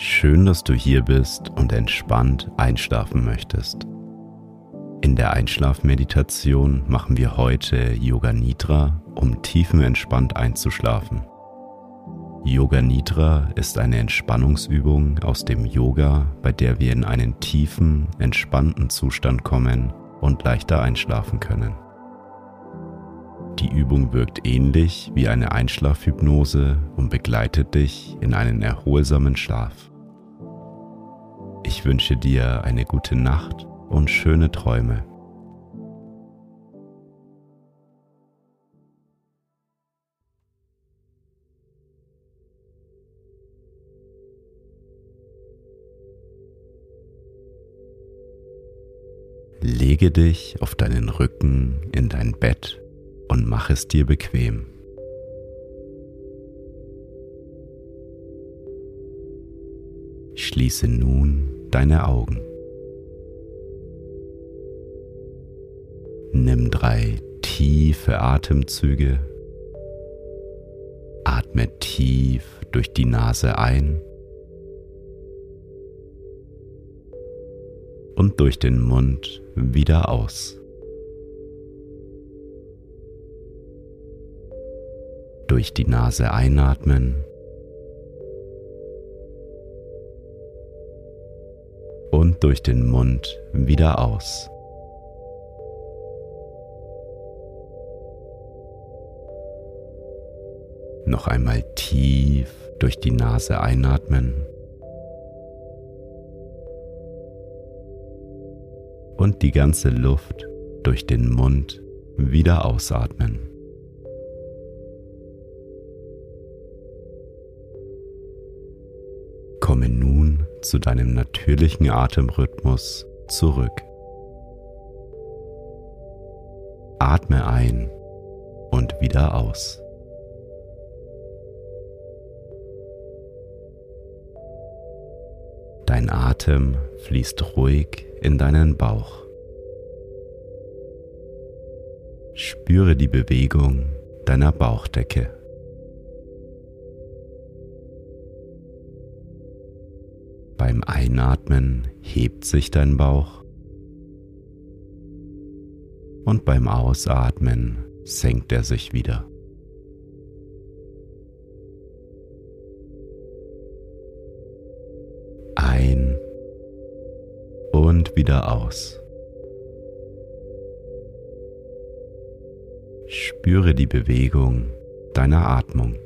Schön, dass du hier bist und entspannt einschlafen möchtest. In der Einschlafmeditation machen wir heute Yoga Nidra, um tiefenentspannt einzuschlafen. Yoga Nidra ist eine Entspannungsübung aus dem Yoga, bei der wir in einen tiefen, entspannten Zustand kommen und leichter einschlafen können. Die Übung wirkt ähnlich wie eine Einschlafhypnose und begleitet dich in einen erholsamen Schlaf. Ich wünsche dir eine gute Nacht und schöne Träume. Lege dich auf deinen Rücken in dein Bett und mach es dir bequem. Schließe nun deine Augen. Nimm drei tiefe Atemzüge. Atme tief durch die Nase ein und durch den Mund wieder aus. Durch die Nase einatmen und durch den Mund wieder aus. Noch einmal tief durch die Nase einatmen und die ganze Luft durch den Mund wieder ausatmen. Zu deinem natürlichen Atemrhythmus zurück. Atme ein und wieder aus. Dein Atem fließt ruhig in deinen Bauch. Spüre die Bewegung deiner Bauchdecke. Einatmen hebt sich dein Bauch und beim Ausatmen senkt er sich wieder. Ein und wieder aus. Spüre die Bewegung deiner Atmung.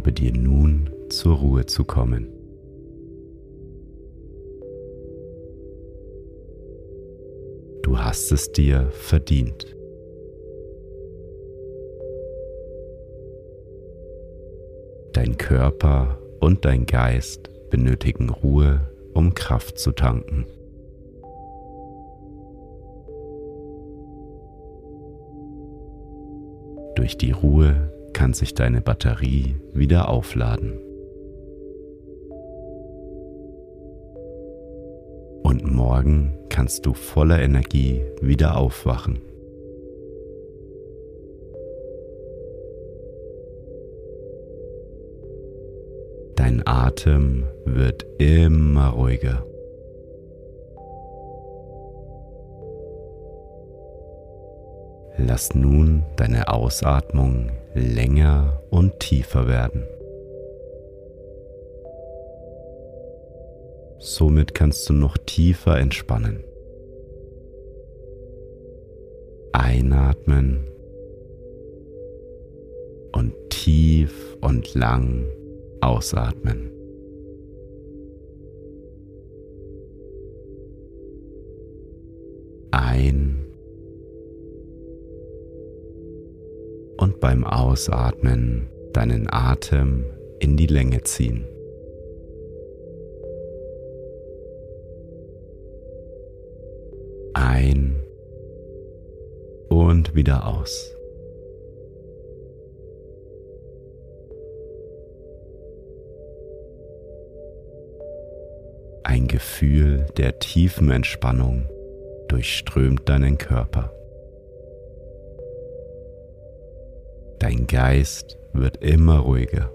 Erlaube dir nun zur Ruhe zu kommen. Du hast es dir verdient. Dein Körper und dein Geist benötigen Ruhe, um Kraft zu tanken. Durch die Ruhe kann sich deine Batterie wieder aufladen. Und morgen kannst du voller Energie wieder aufwachen. Dein Atem wird immer ruhiger. Lass nun deine Ausatmung länger und tiefer werden. Somit kannst du noch tiefer entspannen. Einatmen und tief und lang ausatmen. Beim Ausatmen deinen Atem in die Länge ziehen. Ein und wieder aus. Ein Gefühl der tiefen Entspannung durchströmt deinen Körper. Dein Geist wird immer ruhiger.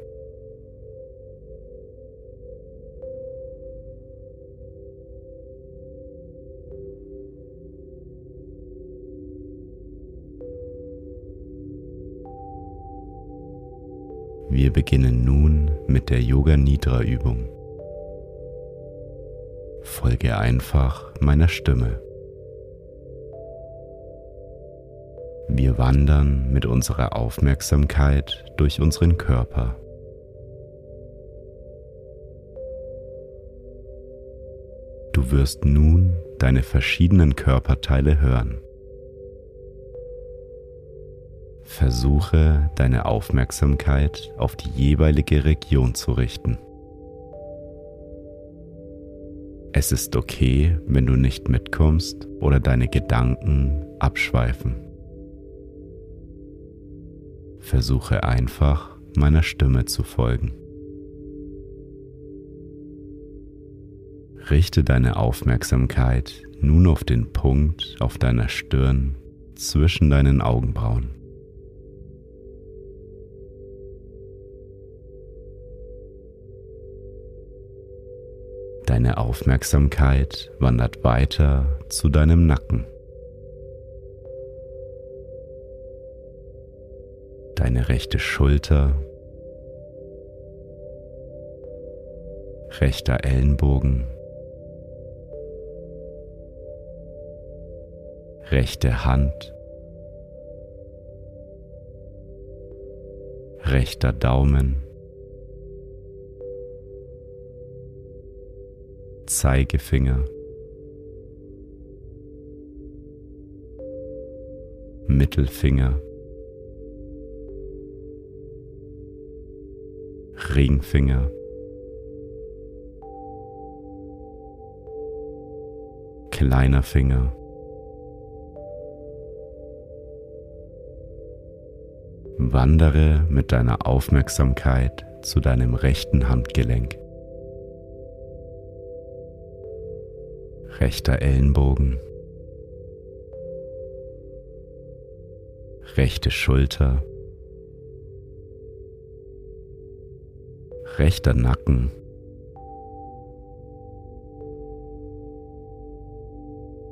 Wir beginnen nun mit der Yoga Nidra Übung. Folge einfach meiner Stimme. Wir wandern mit unserer Aufmerksamkeit durch unseren Körper. Du wirst nun deine verschiedenen Körperteile hören. Versuche deine Aufmerksamkeit auf die jeweilige Region zu richten. Es ist okay, wenn du nicht mitkommst oder deine Gedanken abschweifen. Versuche einfach meiner Stimme zu folgen. Richte deine Aufmerksamkeit nun auf den Punkt auf deiner Stirn zwischen deinen Augenbrauen. Deine Aufmerksamkeit wandert weiter zu deinem Nacken. Deine rechte Schulter, rechter Ellenbogen, rechte Hand, rechter Daumen, Zeigefinger, Mittelfinger, Ringfinger, kleiner Finger, Wandere mit deiner Aufmerksamkeit zu deinem rechten Handgelenk. rechter Ellenbogen, rechte Schulter, rechter Nacken,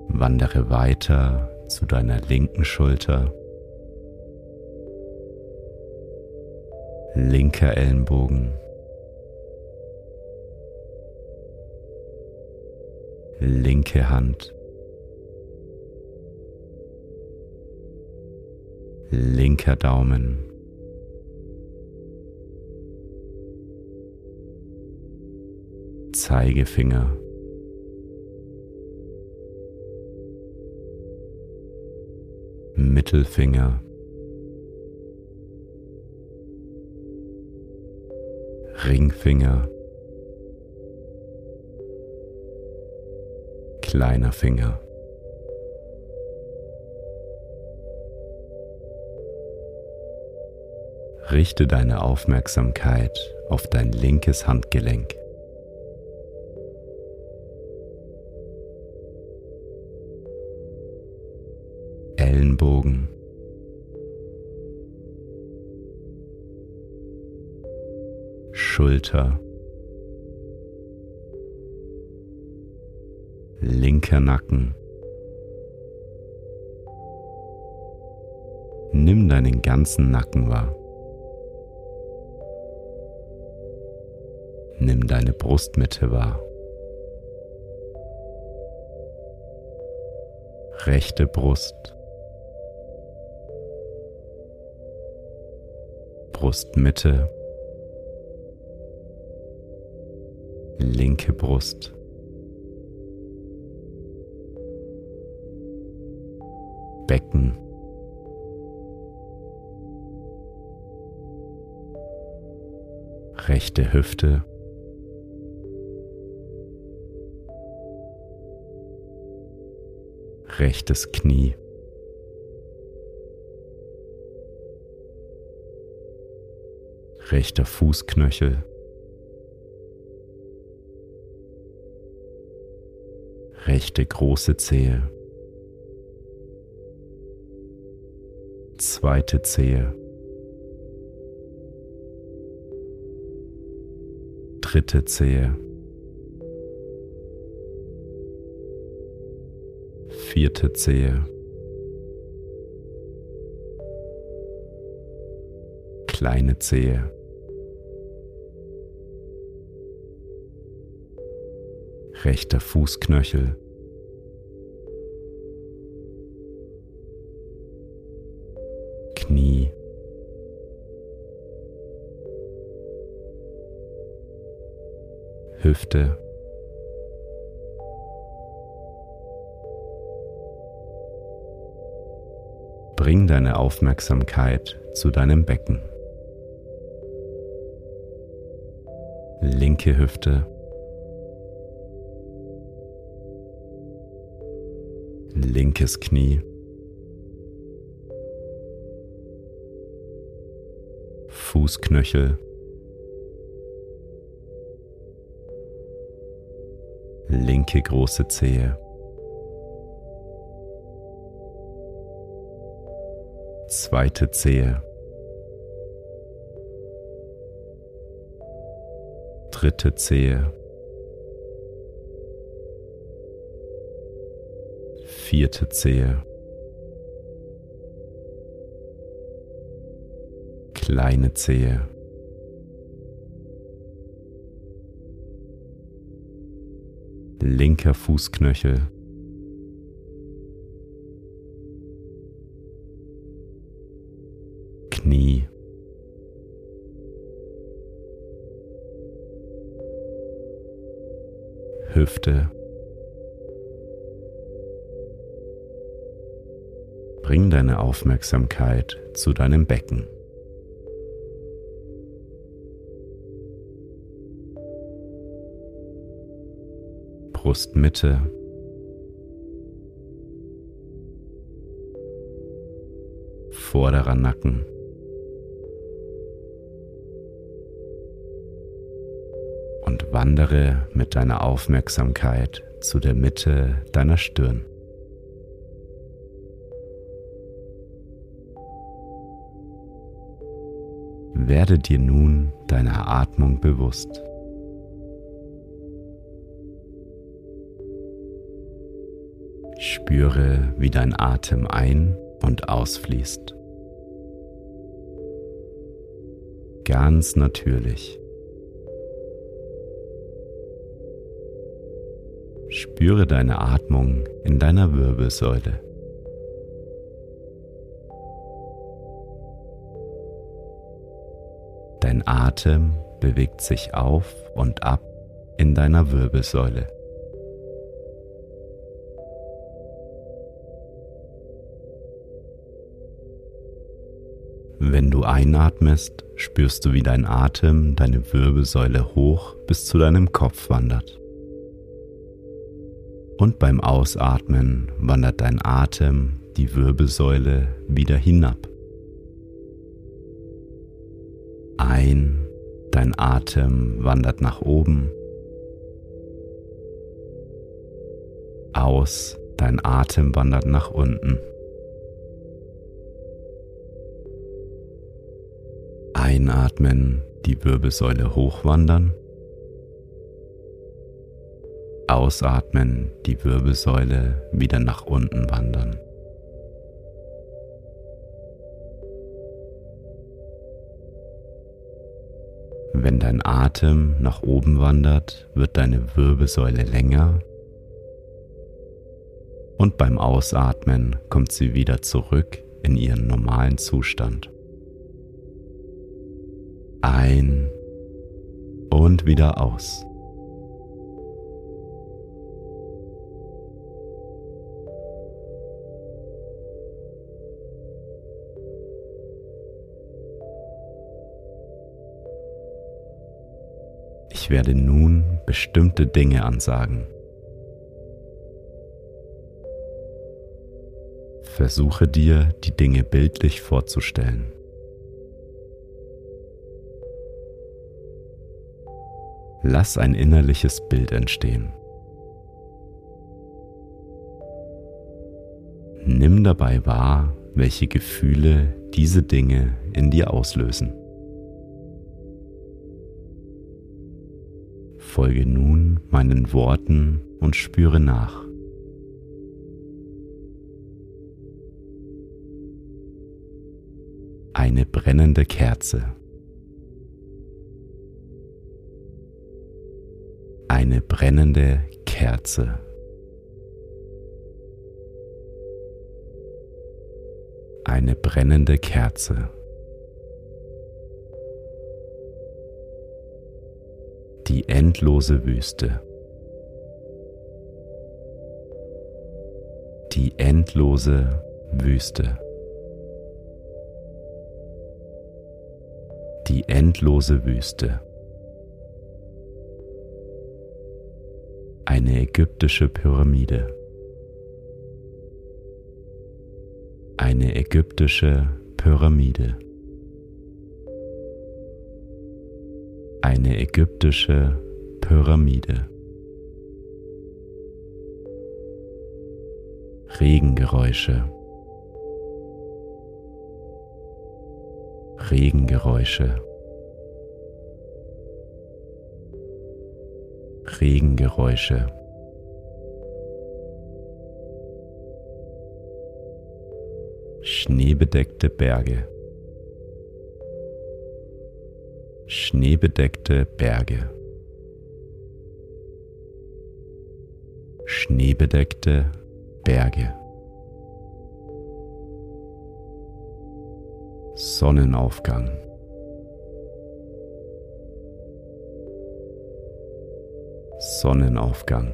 wandere weiter zu deiner linken Schulter, linker Ellenbogen, linke Hand, linker Daumen, Zeigefinger, Mittelfinger, Ringfinger, kleiner Finger. Richte deine Aufmerksamkeit auf dein linkes Handgelenk. Schulter. linker Nacken. Nimm deinen ganzen Nacken wahr. Nimm deine Brustmitte wahr. Rechte Brust. Brustmitte. linke Brust. Becken. Rechte Hüfte. Rechtes Knie. Rechter Fußknöchel. Rechte große Zehe, zweite Zehe, dritte Zehe, vierte Zehe, kleine Zehe, rechter Fußknöchel, Hüfte, Bring deine Aufmerksamkeit zu deinem Becken. Linke Hüfte, linkes Knie, Fußknöchel, linke große Zehe, zweite Zehe, dritte Zehe, vierte Zehe, kleine Zehe, linker Fußknöchel, Knie, Hüfte, Bring deine Aufmerksamkeit zu deinem Becken. Brustmitte, vorderer Nacken, und wandere mit deiner Aufmerksamkeit zu der Mitte deiner Stirn. Werde dir nun deiner Atmung bewusst. Spüre, wie dein Atem ein- und ausfließt. Ganz natürlich. Spüre deine Atmung in deiner Wirbelsäule. Dein Atem bewegt sich auf und ab in deiner Wirbelsäule. Wenn du einatmest, spürst du, wie dein Atem deine Wirbelsäule hoch bis zu deinem Kopf wandert. Und beim Ausatmen wandert dein Atem die Wirbelsäule wieder hinab. Ein, dein Atem wandert nach oben. Aus, dein Atem wandert nach unten. Einatmen, die Wirbelsäule hochwandern. Ausatmen, die Wirbelsäule wieder nach unten wandern. Wenn dein Atem nach oben wandert, wird deine Wirbelsäule länger und beim Ausatmen kommt sie wieder zurück in ihren normalen Zustand. Ein und wieder aus. Ich werde nun bestimmte Dinge ansagen. Versuche dir die Dinge bildlich vorzustellen. Lass ein innerliches Bild entstehen. Nimm dabei wahr, welche Gefühle diese Dinge in dir auslösen. Folge nun meinen Worten und spüre nach. eine brennende Kerze. Eine brennende Kerze. Eine brennende Kerze. Die endlose Wüste. Die endlose Wüste. die endlose Wüste. Eine ägyptische Pyramide. Eine ägyptische Pyramide. Eine ägyptische Pyramide. Regengeräusche. Regengeräusche. Regengeräusche. Schneebedeckte Berge. Schneebedeckte Berge. Schneebedeckte Berge. Sonnenaufgang. Sonnenaufgang.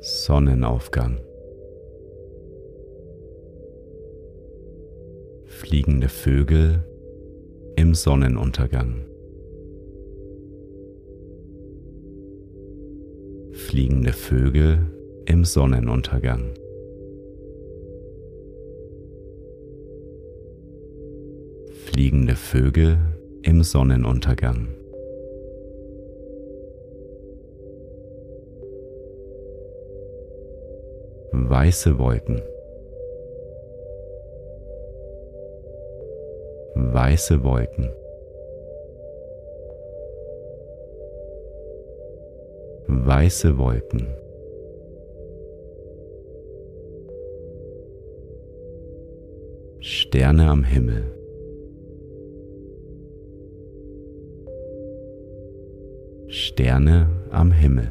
Sonnenaufgang. Fliegende Vögel im Sonnenuntergang. Fliegende Vögel im Sonnenuntergang. fliegende Vögel im Sonnenuntergang. Weiße Wolken. Weiße Wolken. Weiße Wolken. Sterne am Himmel. Sterne am Himmel.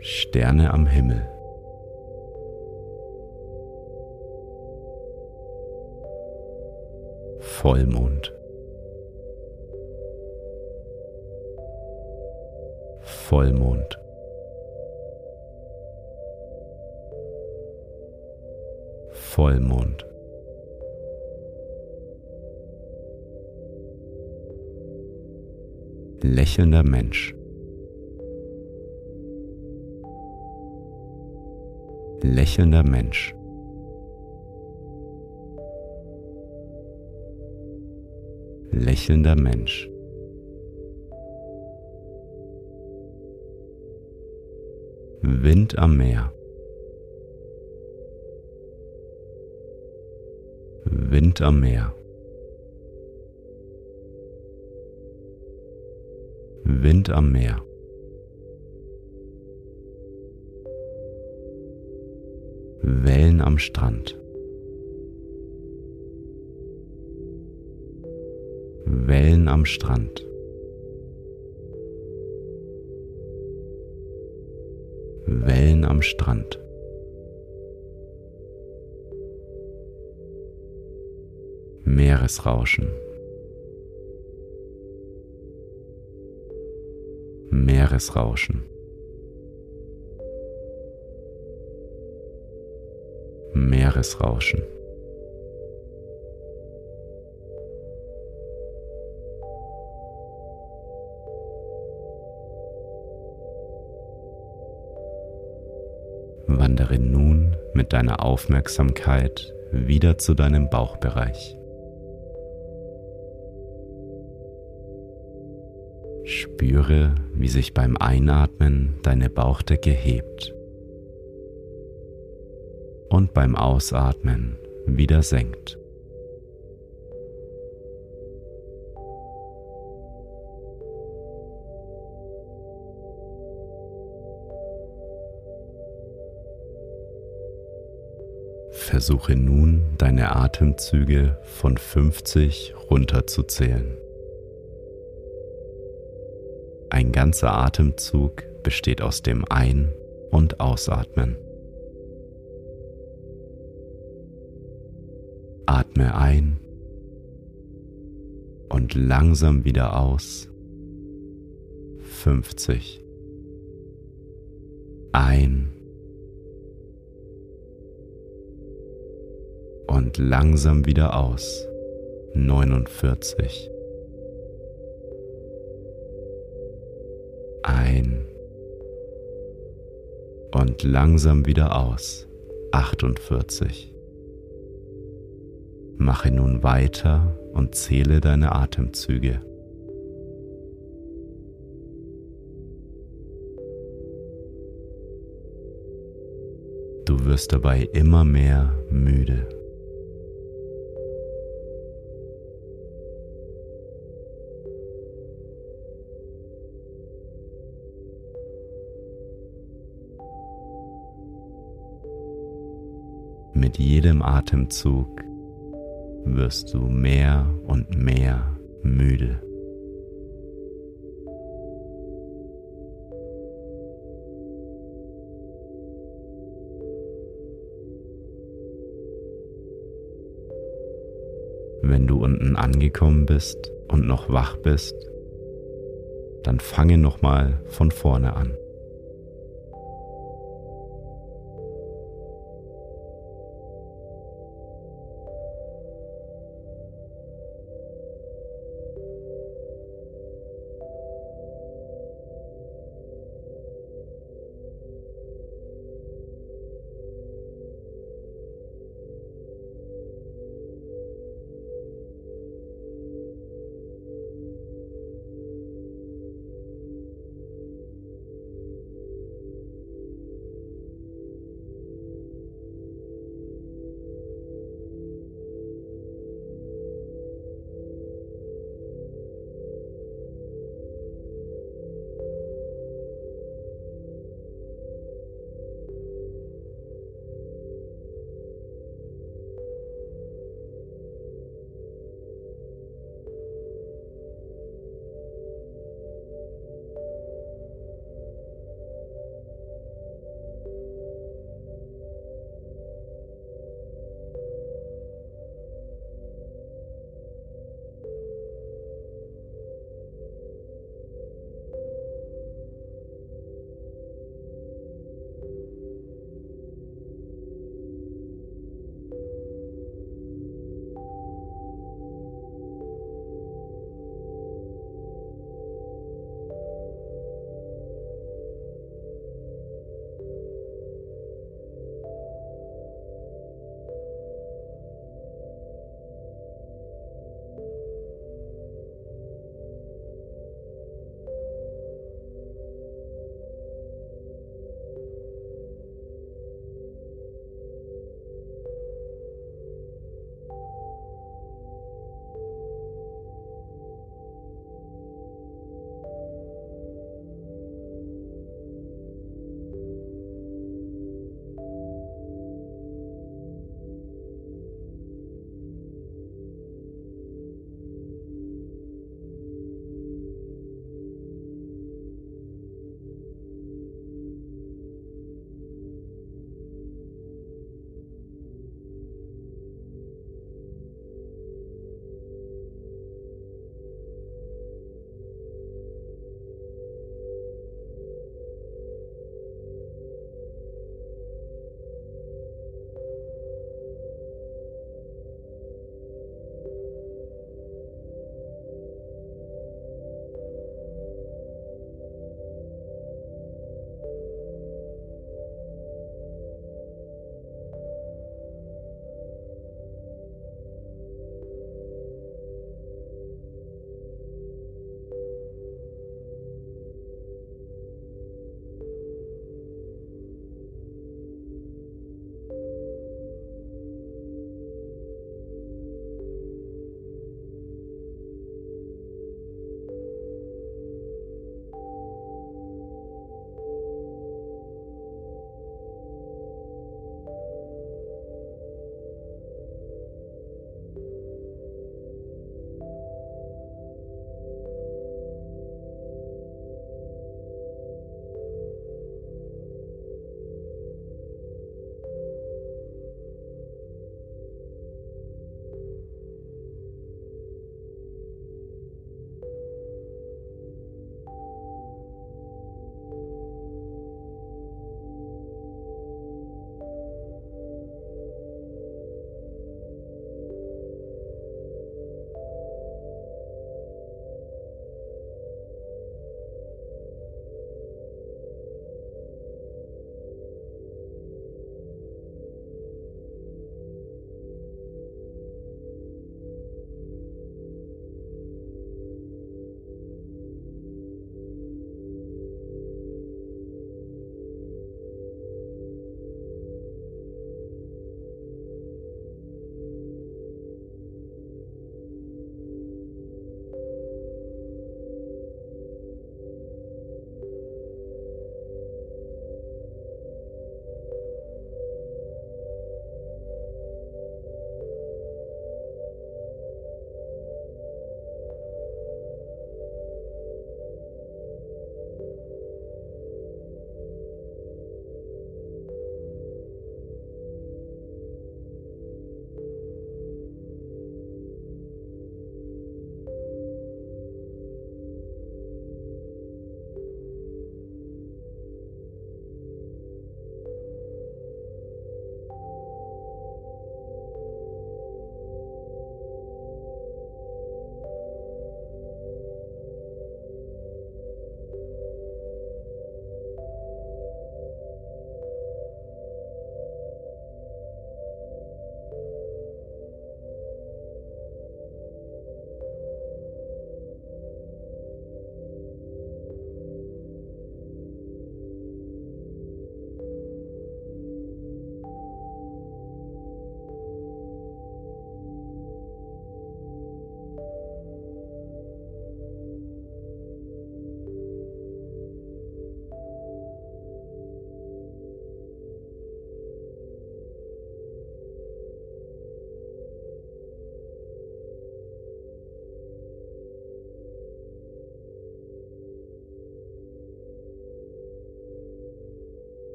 Sterne am Himmel. Vollmond. Vollmond. Vollmond. Lächelnder Mensch. Lächelnder Mensch. Lächelnder Mensch. Wind am Meer. Wind am Meer. Wind am Meer. Wellen am Strand. Wellen am Strand. Wellen am Strand. Meeresrauschen. Meeresrauschen. Meeresrauschen. Wandere nun mit deiner Aufmerksamkeit wieder zu deinem Bauchbereich. Spüre, wie sich beim Einatmen deine Bauchdecke hebt und beim Ausatmen wieder senkt. Versuche nun deine Atemzüge von 50 runterzuzählen. Ein ganzer Atemzug besteht aus dem Ein- und Ausatmen. Atme ein und langsam wieder aus. 50. Ein und langsam wieder aus. 49. ein und langsam wieder aus. 48. Mache nun weiter und zähle deine Atemzüge. Du wirst dabei immer mehr müde. Mit jedem Atemzug wirst du mehr und mehr müde. Wenn du unten angekommen bist und noch wach bist, dann fange nochmal von vorne an.